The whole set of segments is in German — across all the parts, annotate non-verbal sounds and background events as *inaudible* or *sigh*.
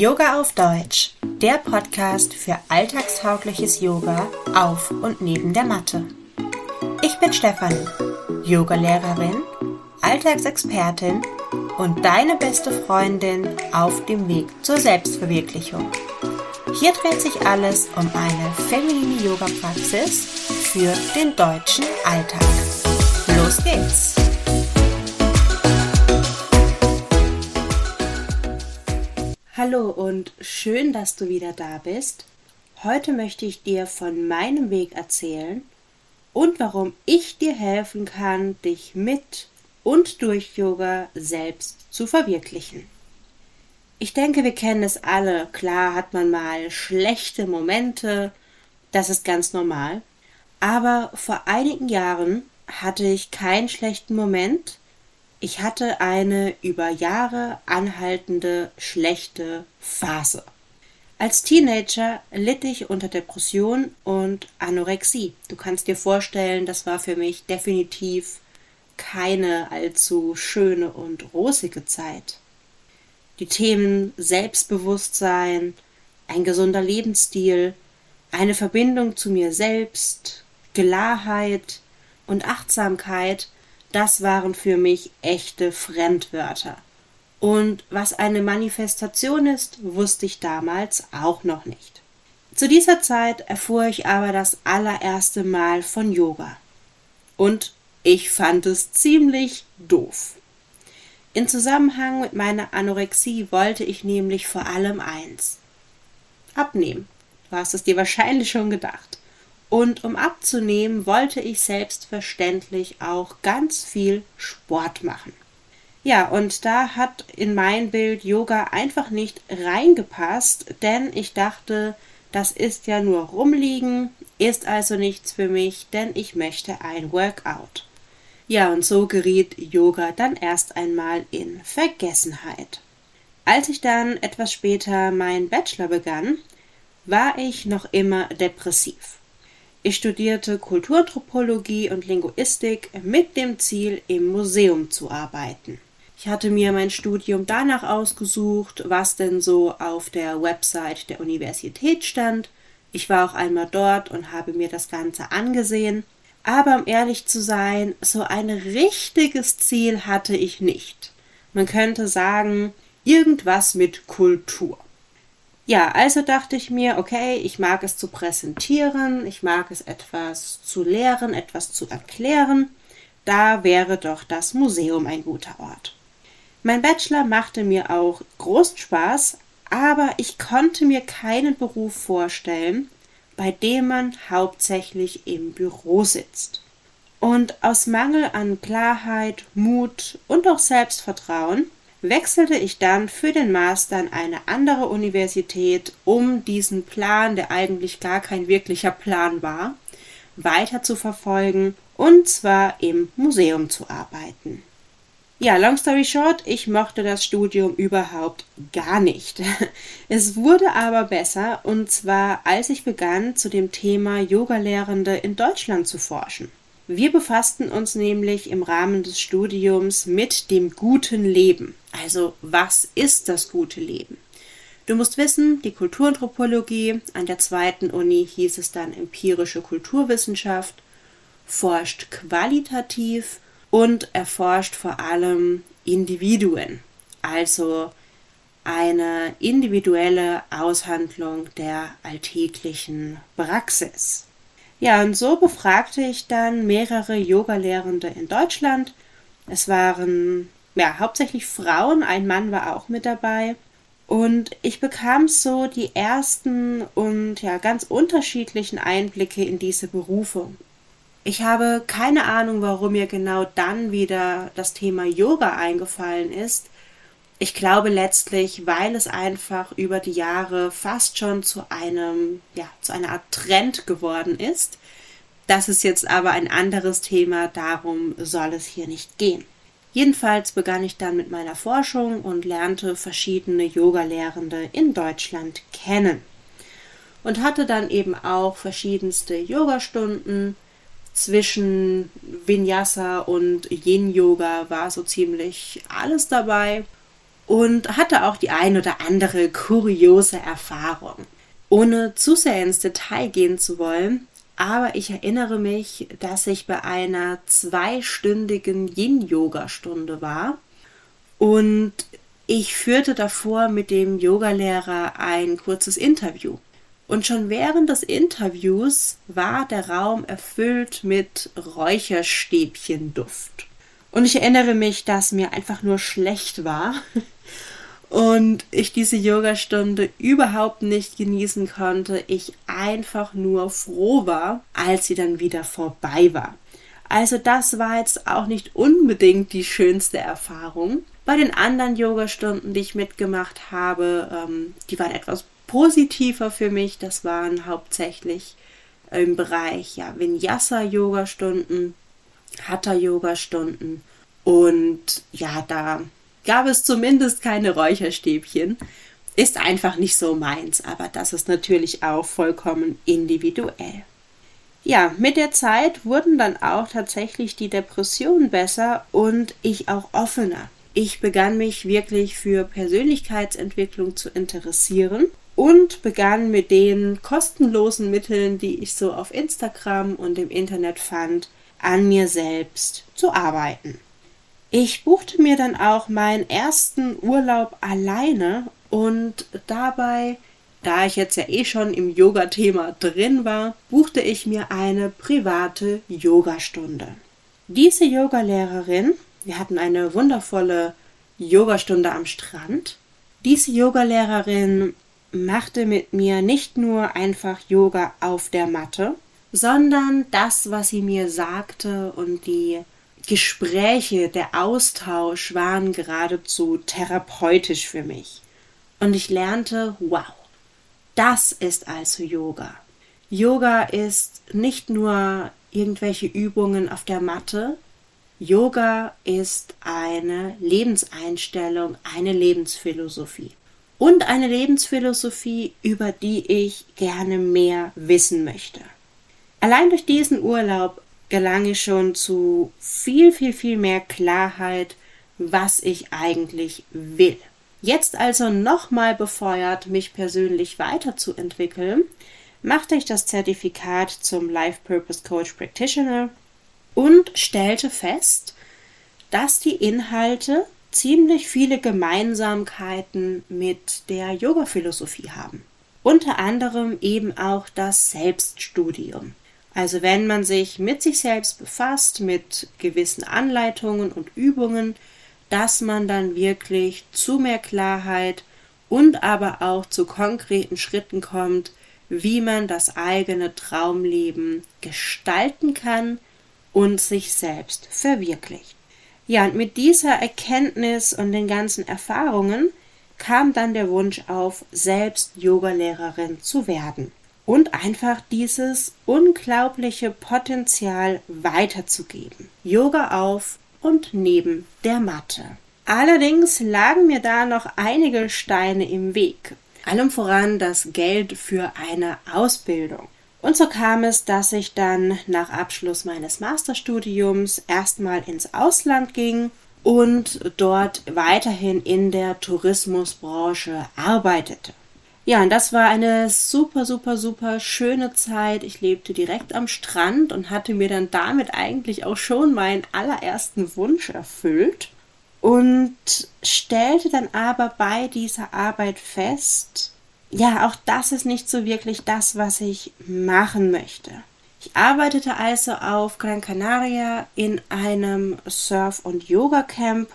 Yoga auf Deutsch, der Podcast für alltagstaugliches Yoga auf und neben der Matte. Ich bin Stefanie, Yogalehrerin, Alltagsexpertin und deine beste Freundin auf dem Weg zur Selbstverwirklichung. Hier dreht sich alles um eine feminine Yoga-Praxis für den deutschen Alltag. Los geht's! Hallo und schön, dass du wieder da bist. Heute möchte ich dir von meinem Weg erzählen und warum ich dir helfen kann, dich mit und durch Yoga selbst zu verwirklichen. Ich denke, wir kennen es alle. Klar hat man mal schlechte Momente, das ist ganz normal. Aber vor einigen Jahren hatte ich keinen schlechten Moment, ich hatte eine über Jahre anhaltende schlechte Phase. Als Teenager litt ich unter Depression und Anorexie. Du kannst dir vorstellen, das war für mich definitiv keine allzu schöne und rosige Zeit. Die Themen Selbstbewusstsein, ein gesunder Lebensstil, eine Verbindung zu mir selbst, Klarheit und Achtsamkeit das waren für mich echte Fremdwörter. Und was eine Manifestation ist, wusste ich damals auch noch nicht. Zu dieser Zeit erfuhr ich aber das allererste Mal von Yoga. Und ich fand es ziemlich doof. In Zusammenhang mit meiner Anorexie wollte ich nämlich vor allem eins. Abnehmen. Du hast es dir wahrscheinlich schon gedacht. Und um abzunehmen, wollte ich selbstverständlich auch ganz viel Sport machen. Ja, und da hat in mein Bild Yoga einfach nicht reingepasst, denn ich dachte, das ist ja nur rumliegen, ist also nichts für mich, denn ich möchte ein Workout. Ja, und so geriet Yoga dann erst einmal in Vergessenheit. Als ich dann etwas später meinen Bachelor begann, war ich noch immer depressiv. Ich studierte Kulturanthropologie und Linguistik mit dem Ziel, im Museum zu arbeiten. Ich hatte mir mein Studium danach ausgesucht, was denn so auf der Website der Universität stand. Ich war auch einmal dort und habe mir das Ganze angesehen. Aber um ehrlich zu sein, so ein richtiges Ziel hatte ich nicht. Man könnte sagen, irgendwas mit Kultur. Ja, also dachte ich mir, okay, ich mag es zu präsentieren, ich mag es etwas zu lehren, etwas zu erklären. Da wäre doch das Museum ein guter Ort. Mein Bachelor machte mir auch großen Spaß, aber ich konnte mir keinen Beruf vorstellen, bei dem man hauptsächlich im Büro sitzt. Und aus Mangel an Klarheit, Mut und auch Selbstvertrauen wechselte ich dann für den Master an eine andere Universität, um diesen Plan, der eigentlich gar kein wirklicher Plan war, weiter zu verfolgen und zwar im Museum zu arbeiten. Ja, long story short, ich mochte das Studium überhaupt gar nicht. *laughs* Es wurde aber besser und zwar als ich begann, zu dem Thema Yogalehrende in Deutschland zu forschen. Wir befassten uns nämlich im Rahmen des Studiums mit dem guten Leben. Also was ist das gute Leben? Du musst wissen, die Kulturanthropologie an der zweiten Uni hieß es dann empirische Kulturwissenschaft, forscht qualitativ und erforscht vor allem Individuen, also eine individuelle Aushandlung der alltäglichen Praxis. Ja, und so befragte ich dann mehrere Yoga-Lehrende in Deutschland. Es waren ja hauptsächlich Frauen, ein Mann war auch mit dabei. Und ich bekam so die ersten und ja ganz unterschiedlichen Einblicke in diese Berufe. Ich habe keine Ahnung, warum mir genau dann wieder das Thema Yoga eingefallen ist. Ich glaube letztlich, weil es einfach über die Jahre fast schon zu einem, ja, zu einer Art Trend geworden ist. Das ist jetzt aber ein anderes Thema, darum soll es hier nicht gehen. Jedenfalls begann ich dann mit meiner Forschung und lernte verschiedene Yoga-Lehrende in Deutschland kennen. Und hatte dann eben auch verschiedenste Yogastunden. Zwischen Vinyasa und Yin Yoga war so ziemlich alles dabei. Und hatte auch die ein oder andere kuriose Erfahrung. Ohne zu sehr ins Detail gehen zu wollen, aber ich erinnere mich, dass ich bei einer zweistündigen Yin-Yoga-Stunde war und ich führte davor mit dem Yogalehrer ein kurzes Interview. Und schon während des Interviews war der Raum erfüllt mit Räucherstäbchenduft. Und ich erinnere mich, dass mir einfach nur schlecht war *laughs* und ich diese Yogastunde überhaupt nicht genießen konnte. Ich einfach nur froh war, als sie dann wieder vorbei war. Also das war jetzt auch nicht unbedingt die schönste Erfahrung. Bei den anderen Yogastunden, die ich mitgemacht habe, ähm, die waren etwas positiver für mich. Das waren hauptsächlich im Bereich ja, Vinyasa-Yogastunden, Hatha-Yogastunden und ja, da gab es zumindest keine Räucherstäbchen. Ist einfach nicht so meins, aber das ist natürlich auch vollkommen individuell. Ja, mit der Zeit wurden dann auch tatsächlich die Depressionen besser und ich auch offener. Ich begann mich wirklich für Persönlichkeitsentwicklung zu interessieren und begann mit den kostenlosen Mitteln, die ich so auf Instagram und im Internet fand, an mir selbst zu arbeiten. Ich buchte mir dann auch meinen ersten Urlaub alleine und dabei, da ich jetzt ja eh schon im Yoga-Thema drin war, buchte ich mir eine private Yogastunde. Diese Yogalehrerin, wir hatten eine wundervolle Yogastunde am Strand. Diese Yogalehrerin machte mit mir nicht nur einfach Yoga auf der Matte, sondern das, was sie mir sagte und die Gespräche, der Austausch waren geradezu therapeutisch für mich. Und ich lernte, wow, das ist also Yoga. Yoga ist nicht nur irgendwelche Übungen auf der Matte. Yoga ist eine Lebenseinstellung, eine Lebensphilosophie. Und eine Lebensphilosophie, über die ich gerne mehr wissen möchte. Allein durch diesen Urlaub gelang ich schon zu viel, viel, viel mehr Klarheit, was ich eigentlich will. Jetzt also nochmal befeuert, mich persönlich weiterzuentwickeln, machte ich das Zertifikat zum Life Purpose Coach Practitioner und stellte fest, dass die Inhalte ziemlich viele Gemeinsamkeiten mit der Yoga-Philosophie haben. Unter anderem eben auch das Selbststudium. Also wenn man sich mit sich selbst befasst, mit gewissen Anleitungen und Übungen, dass man dann wirklich zu mehr Klarheit und aber auch zu konkreten Schritten kommt, wie man das eigene Traumleben gestalten kann und sich selbst verwirklicht. Ja, und mit dieser Erkenntnis und den ganzen Erfahrungen kam dann der Wunsch auf, selbst Yogalehrerin zu werden und einfach dieses unglaubliche Potenzial weiterzugeben. Yoga auf und neben der Matte. Allerdings lagen mir da noch einige Steine im Weg. Allem voran das Geld für eine Ausbildung. Und so kam es, dass ich dann nach Abschluss meines Masterstudiums erstmal ins Ausland ging und dort weiterhin in der Tourismusbranche arbeitete. Ja, und das war eine super, super, super schöne Zeit. Ich lebte direkt am Strand und hatte mir dann damit eigentlich auch schon meinen allerersten Wunsch erfüllt und stellte dann aber bei dieser Arbeit fest, ja, auch das ist nicht so wirklich das, was ich machen möchte. Ich arbeitete also auf Gran Canaria in einem Surf- und Yoga-Camp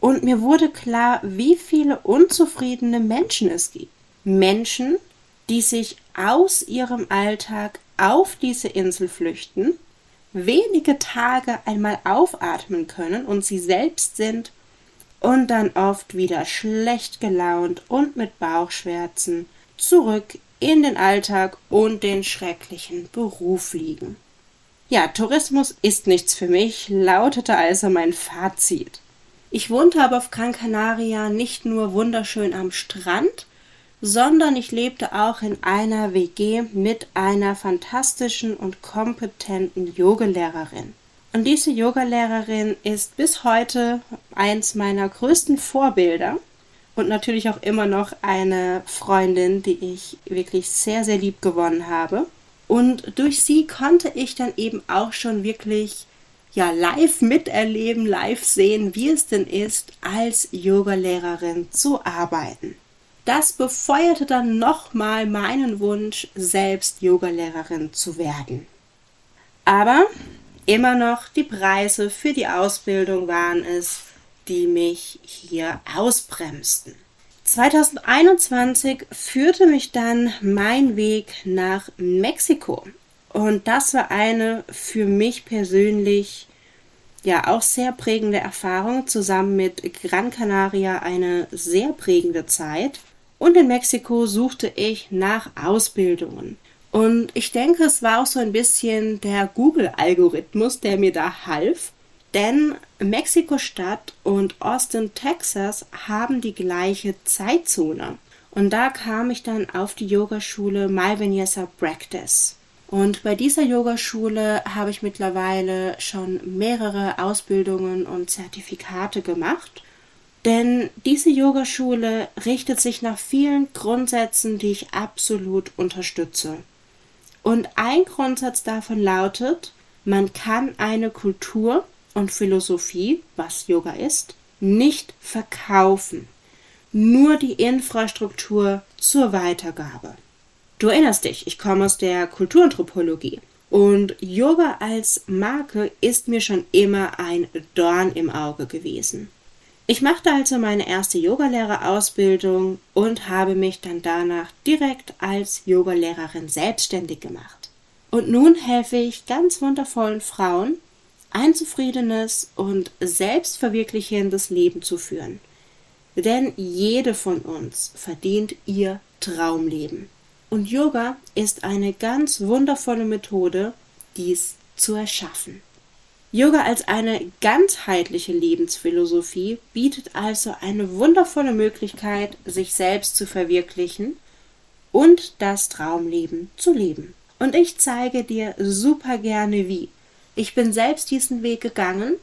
und mir wurde klar, wie viele unzufriedene Menschen es gibt. Menschen, die sich aus ihrem Alltag auf diese Insel flüchten, wenige Tage einmal aufatmen können und sie selbst sind und dann oft wieder schlecht gelaunt und mit Bauchschmerzen zurück in den Alltag und den schrecklichen Beruf liegen. Ja, Tourismus ist nichts für mich, lautete also mein Fazit. Ich wohnte aber auf Gran Canaria nicht nur wunderschön am Strand, sondern ich lebte auch in einer WG mit einer fantastischen und kompetenten Yogalehrerin. Und diese Yogalehrerin ist bis heute eins meiner größten Vorbilder. und natürlich auch immer noch eine Freundin, die ich wirklich sehr, sehr lieb gewonnen habe. Und durch sie konnte ich dann eben auch schon wirklich ja live miterleben, live sehen, wie es denn ist, als Yogalehrerin zu arbeiten. Das befeuerte dann nochmal meinen Wunsch, selbst Yogalehrerin zu werden. Aber immer noch die Preise für die Ausbildung waren es, die mich hier ausbremsten. 2021 führte mich dann mein Weg nach Mexiko. Und das war eine für mich persönlich ja auch sehr prägende Erfahrung, zusammen mit Gran Canaria eine sehr prägende Zeit. Und in Mexiko suchte ich nach Ausbildungen. Und ich denke, es war auch so ein bisschen der Google-Algorithmus, der mir da half. Denn Mexiko-Stadt und Austin, Texas haben die gleiche Zeitzone. Und da kam ich dann auf die Yogaschule Malvinyesa Practice. Und bei dieser Yogaschule habe ich mittlerweile schon mehrere Ausbildungen und Zertifikate gemacht. Denn diese Yogaschule richtet sich nach vielen Grundsätzen, die ich absolut unterstütze. Und ein Grundsatz davon lautet, man kann eine Kultur und Philosophie, was Yoga ist, nicht verkaufen. Nur die Infrastruktur zur Weitergabe. Du erinnerst dich, ich komme aus der Kulturanthropologie. Und Yoga als Marke ist mir schon immer ein Dorn im Auge gewesen. Ich machte also meine erste Yogalehrerausbildung und habe mich dann danach direkt als Yogalehrerin selbstständig gemacht. Und nun helfe ich ganz wundervollen Frauen, ein zufriedenes und selbstverwirklichendes Leben zu führen. Denn jede von uns verdient ihr Traumleben. Und Yoga ist eine ganz wundervolle Methode, dies zu erschaffen. Yoga als eine ganzheitliche Lebensphilosophie bietet also eine wundervolle Möglichkeit, sich selbst zu verwirklichen und das Traumleben zu leben. Und ich zeige dir super gerne wie. Ich bin selbst diesen Weg gegangen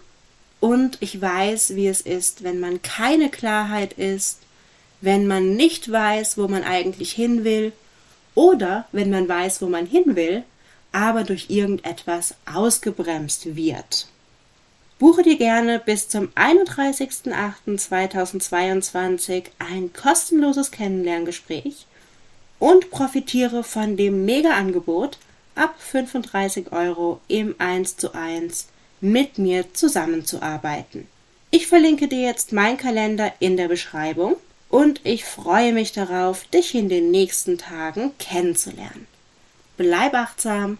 und ich weiß, wie es ist, wenn man keine Klarheit ist, wenn man nicht weiß, wo man eigentlich hin will oder wenn man weiß, wo man hin will, aber durch irgendetwas ausgebremst wird. Buche dir gerne bis zum 31.08.2022 ein kostenloses Kennenlerngespräch und profitiere von dem Mega-Angebot ab 35 Euro im 1 zu 1 mit mir zusammenzuarbeiten. Ich verlinke dir jetzt meinen Kalender in der Beschreibung und ich freue mich darauf, dich in den nächsten Tagen kennenzulernen. Bleib achtsam